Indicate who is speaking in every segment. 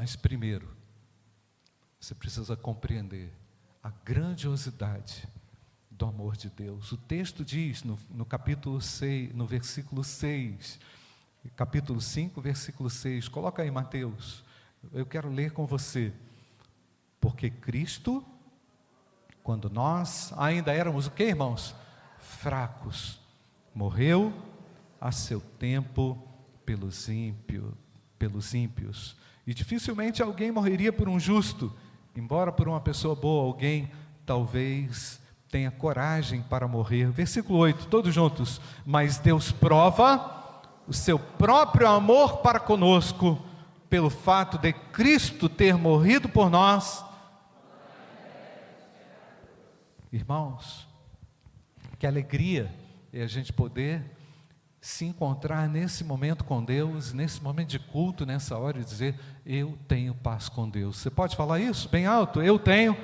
Speaker 1: Mas primeiro, você precisa compreender a grandiosidade do amor de Deus. O texto diz no, no capítulo 6, no versículo 6, capítulo 5, versículo 6, coloca aí Mateus, eu quero ler com você. Porque Cristo, quando nós ainda éramos o que, irmãos? Fracos, morreu a seu tempo pelos ímpios, pelos ímpios. E dificilmente alguém morreria por um justo, embora por uma pessoa boa, alguém talvez tenha coragem para morrer. Versículo 8, todos juntos. Mas Deus prova o seu próprio amor para conosco, pelo fato de Cristo ter morrido por nós. Irmãos, que alegria é a gente poder se encontrar nesse momento com Deus, nesse momento de culto, nessa hora e dizer: Eu tenho paz com Deus. Você pode falar isso bem alto? Eu tenho.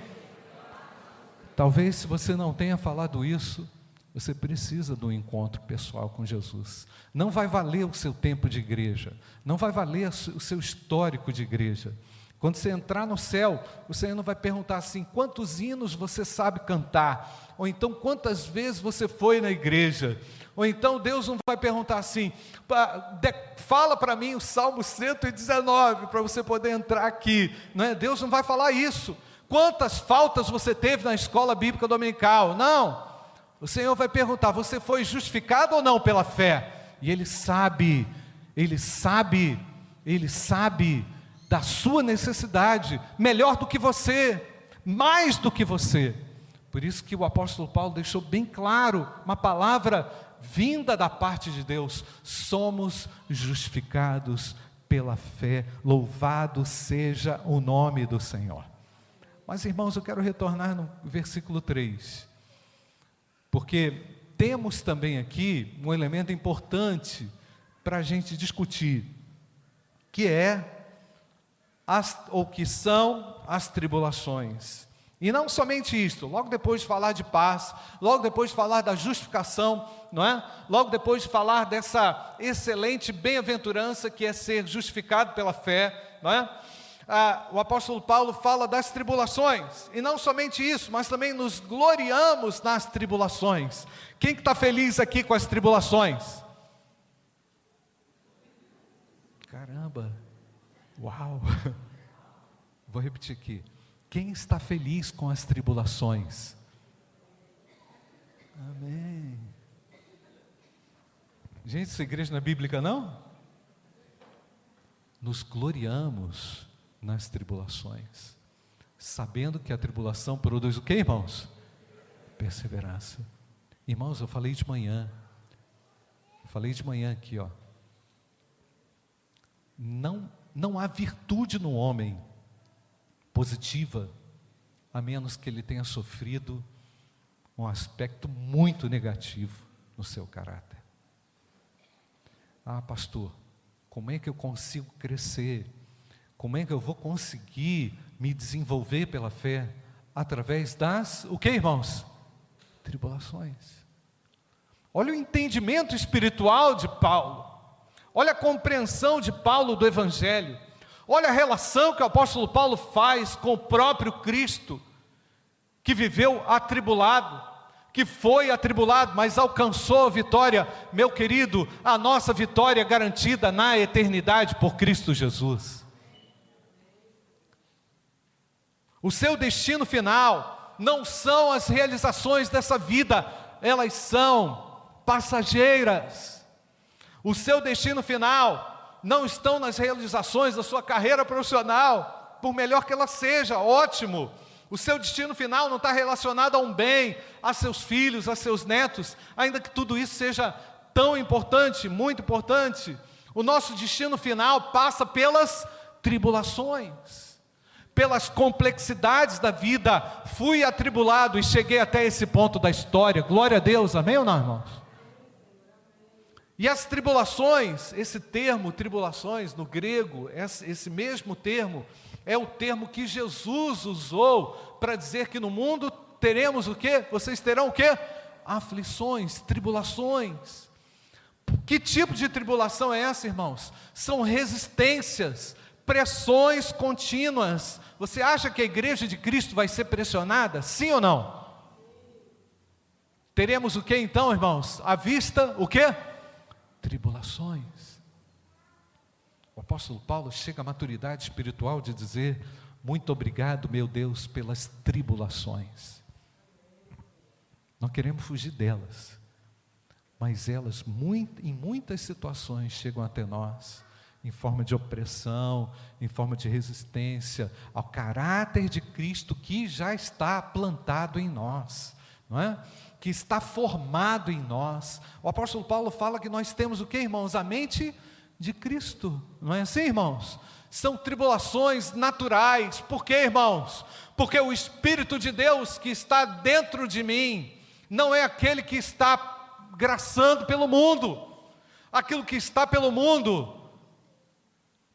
Speaker 1: Talvez se você não tenha falado isso, você precisa do encontro pessoal com Jesus. Não vai valer o seu tempo de igreja, não vai valer o seu histórico de igreja. Quando você entrar no céu, o Senhor não vai perguntar assim: quantos hinos você sabe cantar? Ou então quantas vezes você foi na igreja? Ou então Deus não vai perguntar assim: fala para mim o Salmo 119 para você poder entrar aqui. Não é? Deus não vai falar isso. Quantas faltas você teve na escola bíblica dominical? Não. O Senhor vai perguntar: você foi justificado ou não pela fé? E Ele sabe, Ele sabe, Ele sabe da sua necessidade, melhor do que você, mais do que você. Por isso que o apóstolo Paulo deixou bem claro uma palavra vinda da parte de Deus: somos justificados pela fé, louvado seja o nome do Senhor. Mas irmãos, eu quero retornar no versículo 3, porque temos também aqui um elemento importante para a gente discutir, que é as, ou que são as tribulações. E não somente isto, logo depois de falar de paz, logo depois de falar da justificação, não é? Logo depois de falar dessa excelente bem-aventurança que é ser justificado pela fé, não é? ah, o apóstolo Paulo fala das tribulações, e não somente isso, mas também nos gloriamos nas tribulações. Quem que está feliz aqui com as tribulações? Caramba, uau! Vou repetir aqui. Quem está feliz com as tribulações? Amém. Gente, essa igreja não é bíblica, não? Nos gloriamos nas tribulações, sabendo que a tribulação produz o que, irmãos? Perseverança. Irmãos, eu falei de manhã, eu falei de manhã aqui, ó. Não, não há virtude no homem positiva, a menos que ele tenha sofrido um aspecto muito negativo no seu caráter. Ah, pastor, como é que eu consigo crescer? Como é que eu vou conseguir me desenvolver pela fé? Através das, o que irmãos? Tribulações. Olha o entendimento espiritual de Paulo. Olha a compreensão de Paulo do Evangelho. Olha a relação que o apóstolo Paulo faz com o próprio Cristo, que viveu atribulado, que foi atribulado, mas alcançou a vitória. Meu querido, a nossa vitória é garantida na eternidade por Cristo Jesus. O seu destino final não são as realizações dessa vida, elas são passageiras. O seu destino final não estão nas realizações da sua carreira profissional, por melhor que ela seja, ótimo. O seu destino final não está relacionado a um bem, a seus filhos, a seus netos, ainda que tudo isso seja tão importante, muito importante. O nosso destino final passa pelas tribulações pelas complexidades da vida, fui atribulado e cheguei até esse ponto da história. Glória a Deus, amém ou não, irmãos? E as tribulações, esse termo tribulações no grego, esse mesmo termo, é o termo que Jesus usou para dizer que no mundo teremos o que? Vocês terão o que? Aflições, tribulações. Que tipo de tribulação é essa, irmãos? São resistências pressões contínuas. Você acha que a igreja de Cristo vai ser pressionada? Sim ou não? Teremos o que então, irmãos? À vista, o que? Tribulações. O apóstolo Paulo chega à maturidade espiritual de dizer: Muito obrigado, meu Deus, pelas tribulações. Não queremos fugir delas, mas elas, muito, em muitas situações, chegam até nós em forma de opressão, em forma de resistência ao caráter de Cristo que já está plantado em nós, não é? Que está formado em nós. O apóstolo Paulo fala que nós temos o que, irmãos? A mente de Cristo, não é assim, irmãos? São tribulações naturais, por quê, irmãos? Porque o Espírito de Deus que está dentro de mim não é aquele que está graçando pelo mundo, aquilo que está pelo mundo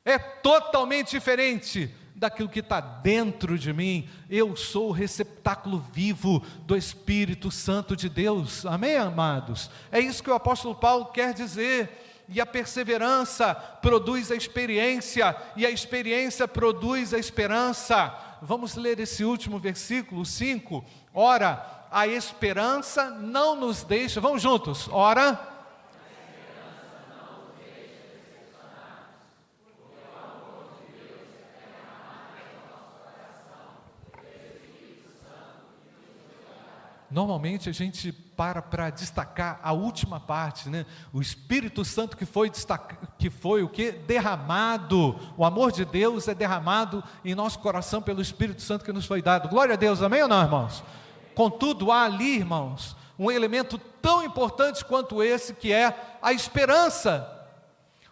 Speaker 1: é totalmente diferente daquilo que está dentro de mim. Eu sou o receptáculo vivo do Espírito Santo de Deus. Amém, amados? É isso que o apóstolo Paulo quer dizer. E a perseverança produz a experiência, e a experiência produz a esperança. Vamos ler esse último versículo 5. Ora, a esperança não nos deixa, vamos juntos, ora Normalmente a gente para para destacar a última parte, né? O Espírito Santo que foi que foi o que derramado, o amor de Deus é derramado em nosso coração pelo Espírito Santo que nos foi dado. Glória a Deus, amém ou não, irmãos? Contudo, há ali, irmãos, um elemento tão importante quanto esse que é a esperança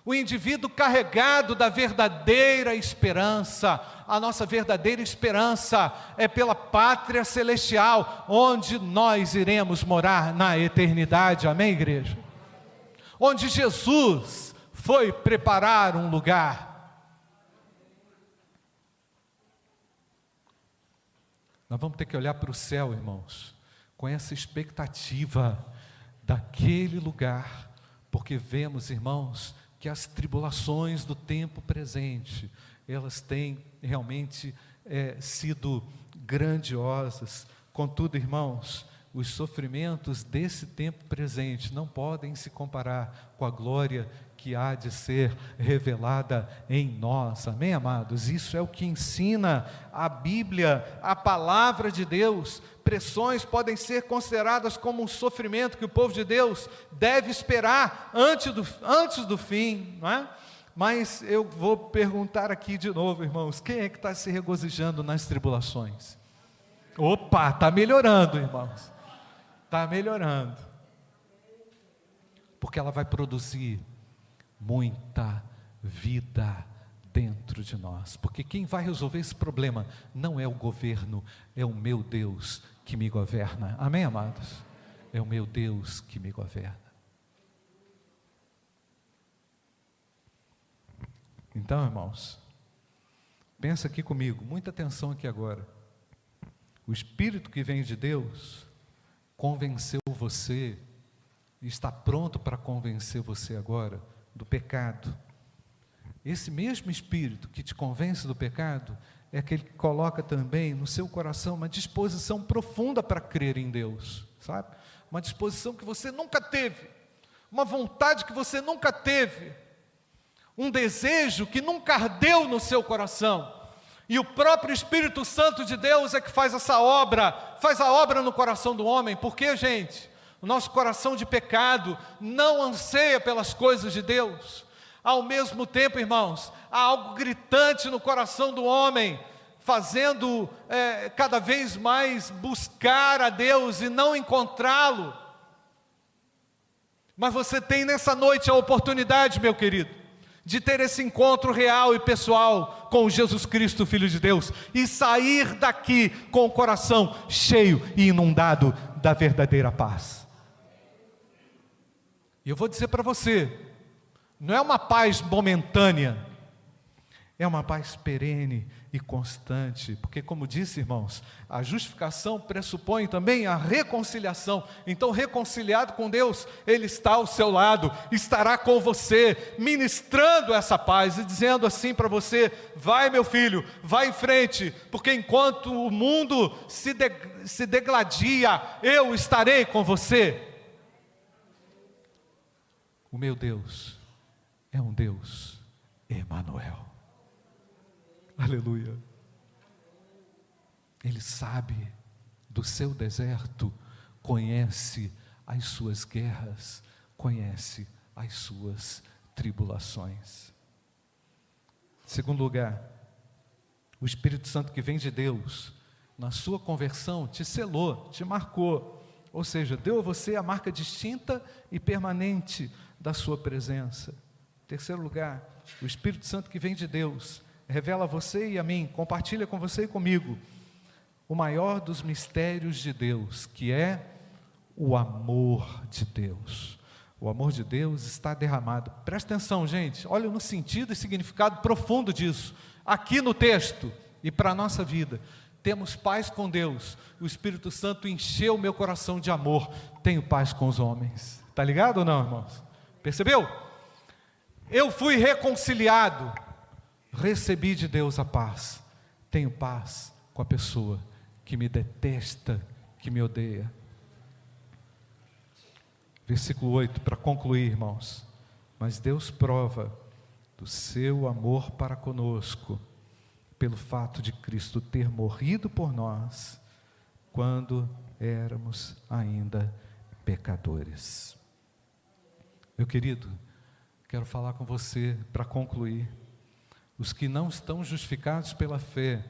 Speaker 1: o indivíduo carregado da verdadeira esperança. A nossa verdadeira esperança é pela pátria celestial, onde nós iremos morar na eternidade. Amém, igreja? Onde Jesus foi preparar um lugar. Nós vamos ter que olhar para o céu, irmãos, com essa expectativa daquele lugar, porque vemos, irmãos, que as tribulações do tempo presente, elas têm realmente é, sido grandiosas. Contudo, irmãos, os sofrimentos desse tempo presente não podem se comparar com a glória que há de ser revelada em nós. Amém, amados? Isso é o que ensina a Bíblia, a palavra de Deus. Pressões podem ser consideradas como um sofrimento que o povo de Deus deve esperar antes do, antes do fim, não é? Mas eu vou perguntar aqui de novo, irmãos: quem é que está se regozijando nas tribulações? Opa, está melhorando, irmãos. Está melhorando. Porque ela vai produzir muita vida dentro de nós, porque quem vai resolver esse problema não é o governo, é o meu Deus que me governa. Amém, amados? É o meu Deus que me governa. Então, irmãos, pensa aqui comigo, muita atenção aqui agora. O Espírito que vem de Deus convenceu você, está pronto para convencer você agora do pecado. Esse mesmo Espírito que te convence do pecado é aquele que coloca também no seu coração uma disposição profunda para crer em Deus, sabe? Uma disposição que você nunca teve, uma vontade que você nunca teve, um desejo que nunca ardeu no seu coração. E o próprio Espírito Santo de Deus é que faz essa obra, faz a obra no coração do homem. Por quê, gente? O nosso coração de pecado não anseia pelas coisas de Deus. Ao mesmo tempo, irmãos, há algo gritante no coração do homem, fazendo é, cada vez mais buscar a Deus e não encontrá-lo. Mas você tem nessa noite a oportunidade, meu querido, de ter esse encontro real e pessoal com Jesus Cristo, Filho de Deus, e sair daqui com o coração cheio e inundado da verdadeira paz. E eu vou dizer para você, não é uma paz momentânea, É uma paz perene e constante, porque, como disse, irmãos, a justificação pressupõe também a reconciliação. Então, reconciliado com Deus, Ele está ao seu lado, estará com você, ministrando essa paz e dizendo assim para você: vai, meu filho, vai em frente, porque enquanto o mundo se, de, se degladia, eu estarei com você. O meu Deus é um Deus Emanuel. Aleluia. Ele sabe do seu deserto, conhece as suas guerras, conhece as suas tribulações. Segundo lugar, o Espírito Santo que vem de Deus, na sua conversão, te selou, te marcou, ou seja, deu a você a marca distinta e permanente da sua presença. Terceiro lugar, o Espírito Santo que vem de Deus, revela a você e a mim, compartilha com você e comigo o maior dos mistérios de Deus, que é o amor de Deus. O amor de Deus está derramado. Presta atenção, gente, olha no sentido e significado profundo disso, aqui no texto e para a nossa vida. Temos paz com Deus, o Espírito Santo encheu meu coração de amor, tenho paz com os homens. Está ligado ou não, irmãos? Percebeu? Eu fui reconciliado, recebi de Deus a paz, tenho paz com a pessoa que me detesta, que me odeia. Versículo 8, para concluir, irmãos. Mas Deus prova do seu amor para conosco, pelo fato de Cristo ter morrido por nós, quando éramos ainda pecadores. Meu querido, quero falar com você para concluir. Os que não estão justificados pela fé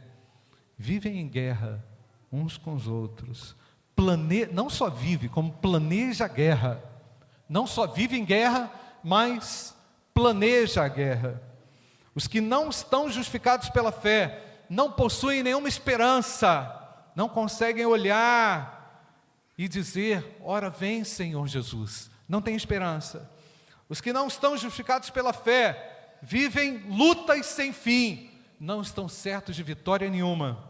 Speaker 1: vivem em guerra uns com os outros. Plane... Não só vive, como planeja a guerra. Não só vive em guerra, mas planeja a guerra. Os que não estão justificados pela fé não possuem nenhuma esperança, não conseguem olhar e dizer: Ora, vem, Senhor Jesus. Não tem esperança. Os que não estão justificados pela fé vivem lutas sem fim, não estão certos de vitória nenhuma.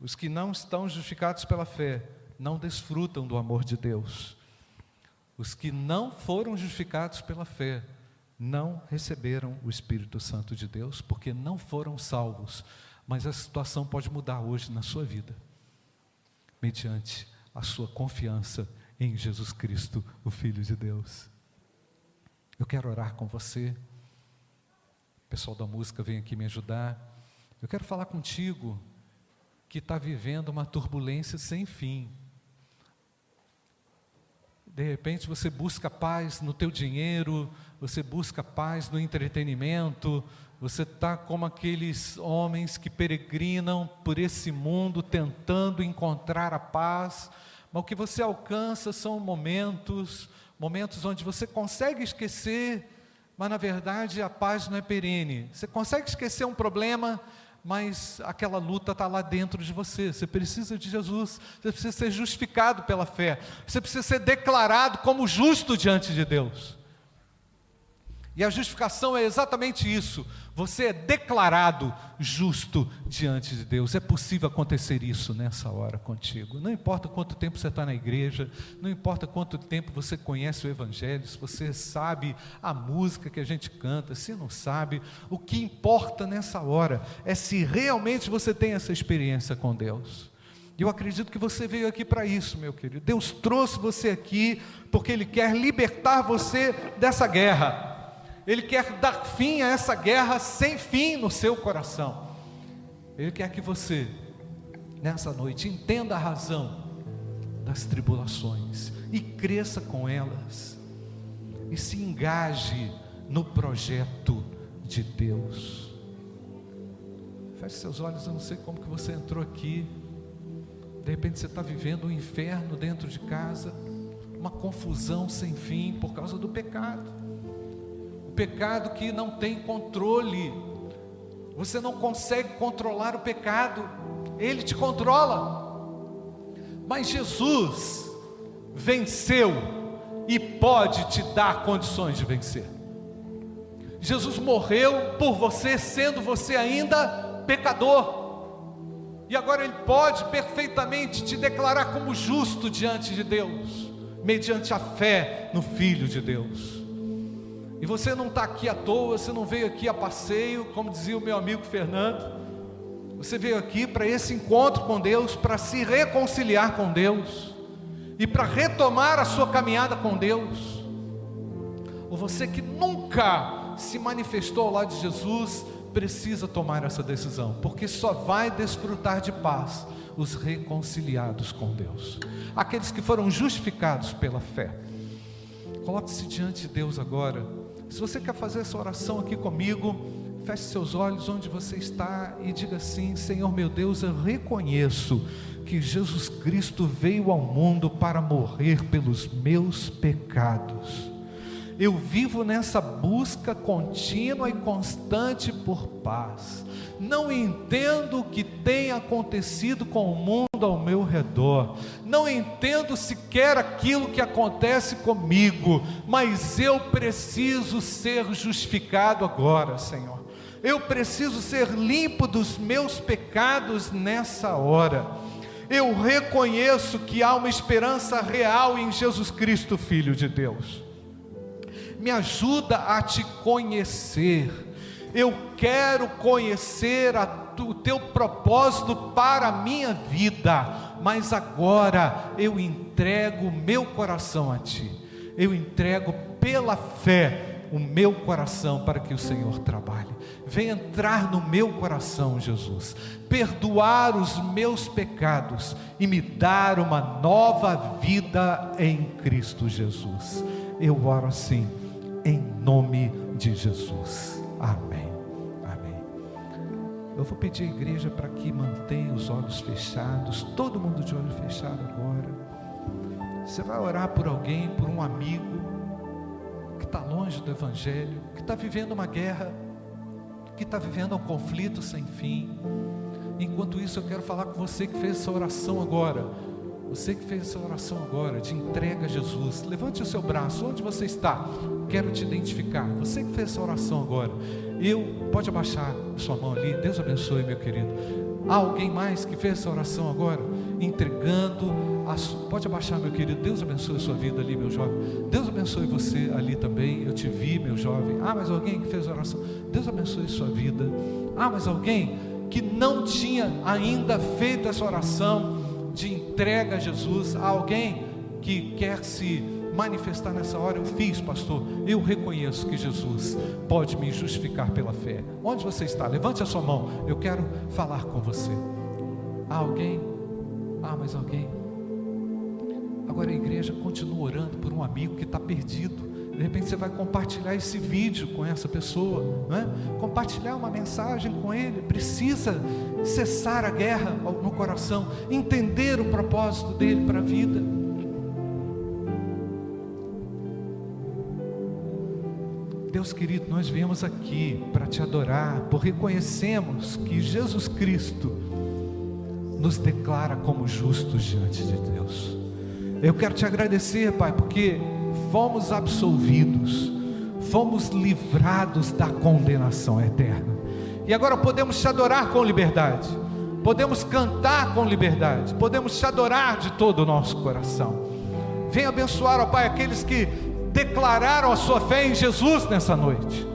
Speaker 1: Os que não estão justificados pela fé não desfrutam do amor de Deus. Os que não foram justificados pela fé não receberam o Espírito Santo de Deus porque não foram salvos. Mas a situação pode mudar hoje na sua vida, mediante a sua confiança em Jesus Cristo, o Filho de Deus. Eu quero orar com você pessoal da música vem aqui me ajudar. Eu quero falar contigo que está vivendo uma turbulência sem fim. De repente você busca paz no teu dinheiro, você busca paz no entretenimento, você está como aqueles homens que peregrinam por esse mundo tentando encontrar a paz, mas o que você alcança são momentos, momentos onde você consegue esquecer mas na verdade a paz não é perene. Você consegue esquecer um problema, mas aquela luta está lá dentro de você. Você precisa de Jesus, você precisa ser justificado pela fé, você precisa ser declarado como justo diante de Deus. E a justificação é exatamente isso. Você é declarado justo diante de Deus. É possível acontecer isso nessa hora contigo. Não importa quanto tempo você está na igreja, não importa quanto tempo você conhece o Evangelho, se você sabe a música que a gente canta, se não sabe, o que importa nessa hora é se realmente você tem essa experiência com Deus. Eu acredito que você veio aqui para isso, meu querido. Deus trouxe você aqui porque Ele quer libertar você dessa guerra. Ele quer dar fim a essa guerra sem fim no seu coração. Ele quer que você, nessa noite, entenda a razão das tribulações e cresça com elas, e se engaje no projeto de Deus. Feche seus olhos, eu não sei como que você entrou aqui. De repente você está vivendo um inferno dentro de casa, uma confusão sem fim por causa do pecado pecado que não tem controle. Você não consegue controlar o pecado, ele te controla. Mas Jesus venceu e pode te dar condições de vencer. Jesus morreu por você, sendo você ainda pecador. E agora Ele pode perfeitamente te declarar como justo diante de Deus, mediante a fé no Filho de Deus. E você não está aqui à toa, você não veio aqui a passeio, como dizia o meu amigo Fernando. Você veio aqui para esse encontro com Deus, para se reconciliar com Deus e para retomar a sua caminhada com Deus. Ou você que nunca se manifestou ao lado de Jesus, precisa tomar essa decisão, porque só vai desfrutar de paz os reconciliados com Deus, aqueles que foram justificados pela fé. Coloque-se diante de Deus agora. Se você quer fazer essa oração aqui comigo, feche seus olhos onde você está e diga assim: Senhor meu Deus, eu reconheço que Jesus Cristo veio ao mundo para morrer pelos meus pecados eu vivo nessa busca contínua e constante por paz. Não entendo o que tem acontecido com o mundo ao meu redor. Não entendo sequer aquilo que acontece comigo, mas eu preciso ser justificado agora, Senhor. Eu preciso ser limpo dos meus pecados nessa hora. Eu reconheço que há uma esperança real em Jesus Cristo, Filho de Deus me ajuda a te conhecer. Eu quero conhecer o teu propósito para a minha vida, mas agora eu entrego meu coração a ti. Eu entrego pela fé o meu coração para que o Senhor trabalhe. Vem entrar no meu coração, Jesus, perdoar os meus pecados e me dar uma nova vida em Cristo Jesus. Eu oro assim em nome de Jesus. Amém. Amém. Eu vou pedir à igreja para que mantenha os olhos fechados, todo mundo de olho fechado agora. Você vai orar por alguém, por um amigo que está longe do Evangelho, que está vivendo uma guerra, que está vivendo um conflito sem fim. Enquanto isso, eu quero falar com você que fez essa oração agora. Você que fez essa oração agora, de entrega a Jesus, levante o seu braço, onde você está? Quero te identificar. Você que fez essa oração agora, eu, pode abaixar a sua mão ali, Deus abençoe, meu querido. Há alguém mais que fez essa oração agora? Entregando, a, pode abaixar, meu querido, Deus abençoe a sua vida ali, meu jovem. Deus abençoe você ali também, eu te vi, meu jovem. Ah, mas alguém que fez oração, Deus abençoe a sua vida. Ah, mas alguém que não tinha ainda feito essa oração, de entrega a Jesus, a alguém que quer se manifestar nessa hora, eu fiz, pastor. Eu reconheço que Jesus pode me justificar pela fé. Onde você está? Levante a sua mão. Eu quero falar com você. Há alguém? Ah, mas alguém? Agora a igreja continua orando por um amigo que está perdido. De repente você vai compartilhar esse vídeo com essa pessoa, né? compartilhar uma mensagem com ele. Precisa cessar a guerra no coração, entender o propósito dele para a vida. Deus querido, nós viemos aqui para te adorar, porque reconhecemos que Jesus Cristo nos declara como justos diante de Deus. Eu quero te agradecer, Pai, porque fomos absolvidos, fomos livrados da condenação eterna. E agora podemos te adorar com liberdade, podemos cantar com liberdade, podemos te adorar de todo o nosso coração. Venha abençoar, ó Pai, aqueles que declararam a sua fé em Jesus nessa noite.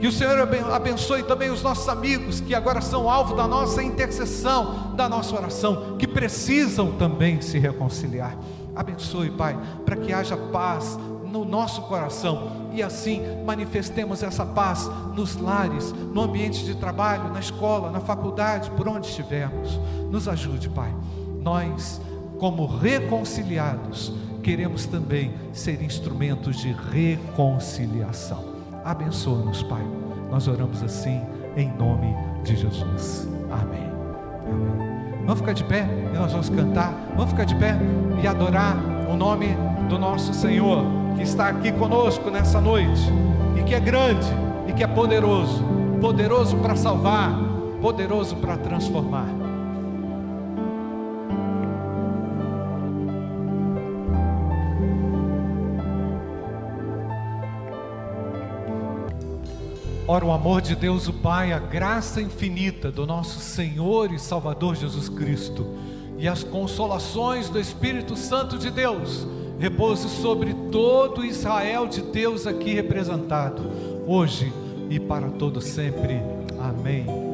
Speaker 1: Que o Senhor abençoe também os nossos amigos que agora são alvo da nossa intercessão, da nossa oração, que precisam também se reconciliar. Abençoe, Pai, para que haja paz no nosso coração e assim manifestemos essa paz nos lares, no ambiente de trabalho, na escola, na faculdade, por onde estivermos. Nos ajude, Pai. Nós, como reconciliados, queremos também ser instrumentos de reconciliação. Abençoa-nos, Pai. Nós oramos assim em nome de Jesus. Amém. Amém. Vamos ficar de pé e nós vamos cantar. Vamos ficar de pé e adorar o nome do nosso Senhor, que está aqui conosco nessa noite, e que é grande, e que é poderoso poderoso para salvar, poderoso para transformar. Ora, o amor de Deus, o Pai, a graça infinita do nosso Senhor e Salvador Jesus Cristo e as consolações do Espírito Santo de Deus repouse sobre todo Israel de Deus aqui representado, hoje e para todo sempre. Amém. Amém.